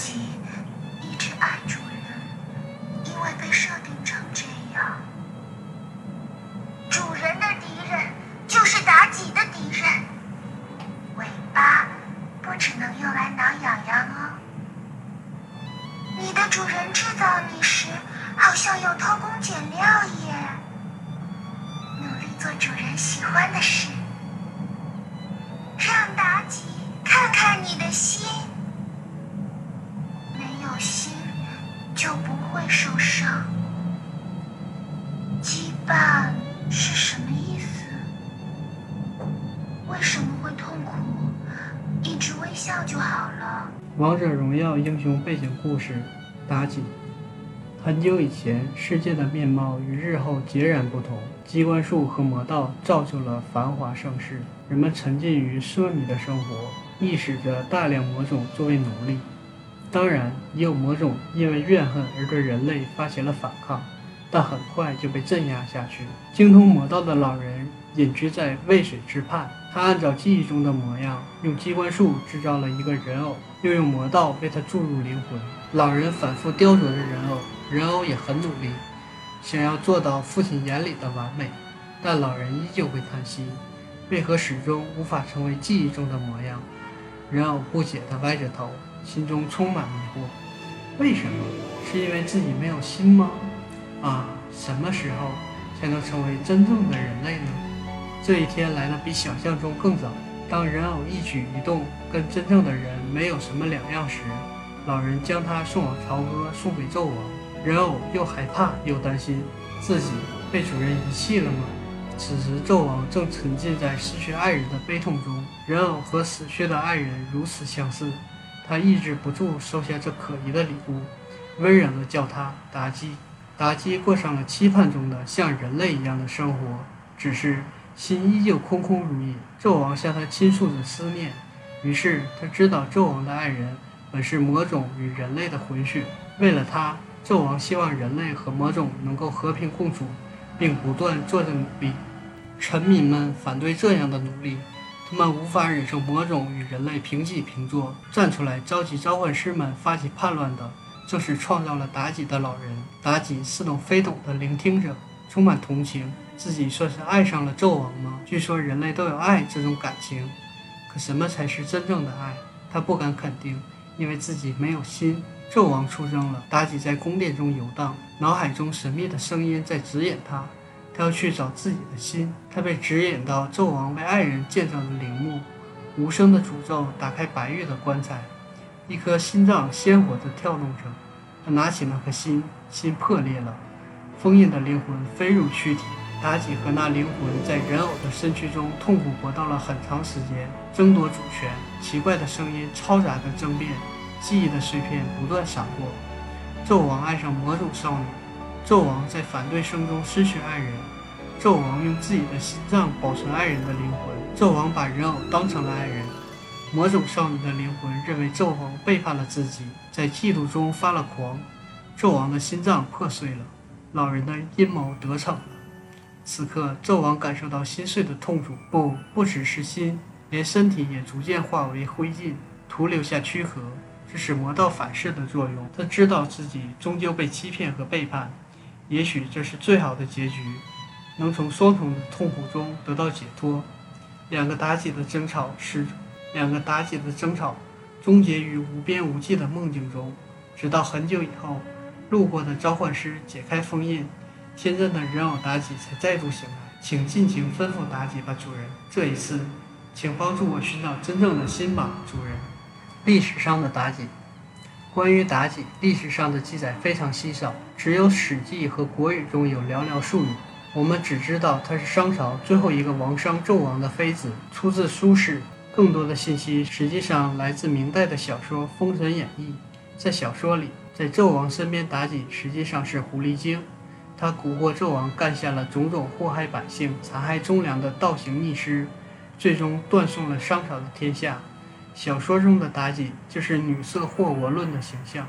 己受伤。羁绊是什么意思？为什么会痛苦？一直微笑就好了。王者荣耀英雄背景故事：妲己。很久以前，世界的面貌与日后截然不同。机关术和魔道造就了繁华盛世，人们沉浸于奢靡的生活，亦使着大量魔种作为奴隶。当然，也有魔种因为怨恨而对人类发起了反抗，但很快就被镇压下去。精通魔道的老人隐居在渭水之畔，他按照记忆中的模样，用机关术制造了一个人偶，又用魔道为他注入灵魂。老人反复雕琢着人偶，人偶也很努力，想要做到父亲眼里的完美，但老人依旧会叹息：为何始终无法成为记忆中的模样？人偶不解地歪着头。心中充满疑惑，为什么？是因为自己没有心吗？啊，什么时候才能成为真正的人类呢？这一天来的比想象中更早。当人偶一举一动跟真正的人没有什么两样时，老人将他送往朝歌，送给纣王。人偶又害怕又担心，自己被主人遗弃了吗？此时，纣王正沉浸在失去爱人的悲痛中。人偶和死去的爱人如此相似。他抑制不住收下这可疑的礼物，温柔地叫他妲己。妲己过上了期盼中的像人类一样的生活，只是心依旧空空如也。纣王向他倾诉着思念，于是他知道纣王的爱人本是魔种与人类的混血。为了他，纣王希望人类和魔种能够和平共处，并不断做着努力。臣民们反对这样的努力。他们无法忍受魔种与人类平起平坐，站出来召集召唤师们发起叛乱的，正是创造了妲己的老人。妲己似懂非懂地聆听着，充满同情。自己算是爱上了纣王吗？据说人类都有爱这种感情，可什么才是真正的爱？他不敢肯定，因为自己没有心。纣王出征了，妲己在宫殿中游荡，脑海中神秘的声音在指引她。要去找自己的心，他被指引到纣王为爱人建造的陵墓，无声的诅咒打开白玉的棺材，一颗心脏鲜活地跳动着。他拿起那颗心，心破裂了，封印的灵魂飞入躯体。妲己和那灵魂在人偶的身躯中痛苦搏斗了很长时间，争夺主权。奇怪的声音嘈杂的争辩，记忆的碎片不断闪过。纣王爱上魔种少女。纣王在反对声中失去爱人，纣王用自己的心脏保存爱人的灵魂。纣王把人偶当成了爱人，魔种少女的灵魂认为纣王背叛了自己，在嫉妒中发了狂。纣王的心脏破碎了，老人的阴谋得逞了。此刻，纣王感受到心碎的痛楚，不，不只是心，连身体也逐渐化为灰烬，徒留下躯壳。这是魔道反噬的作用。他知道自己终究被欺骗和背叛。也许这是最好的结局，能从双重的痛苦中得到解脱。两个妲己的争吵是两个妲己的争吵，终结于无边无际的梦境中。直到很久以后，路过的召唤师解开封印，天真的人偶妲己才再度醒来。请尽情吩咐妲己吧，主人。这一次，请帮助我寻找真正的心吧，主人。历史上的妲己。关于妲己，历史上的记载非常稀少，只有《史记》和《国语》中有寥寥数语。我们只知道她是商朝最后一个王商纣王的妃子，出自《苏轼》。更多的信息实际上来自明代的小说《封神演义》。在小说里，在纣王身边，妲己实际上是狐狸精，她蛊惑纣王，干下了种种祸害百姓、残害忠良的倒行逆施，最终断送了商朝的天下。小说中的妲己就是女色惑我论的形象。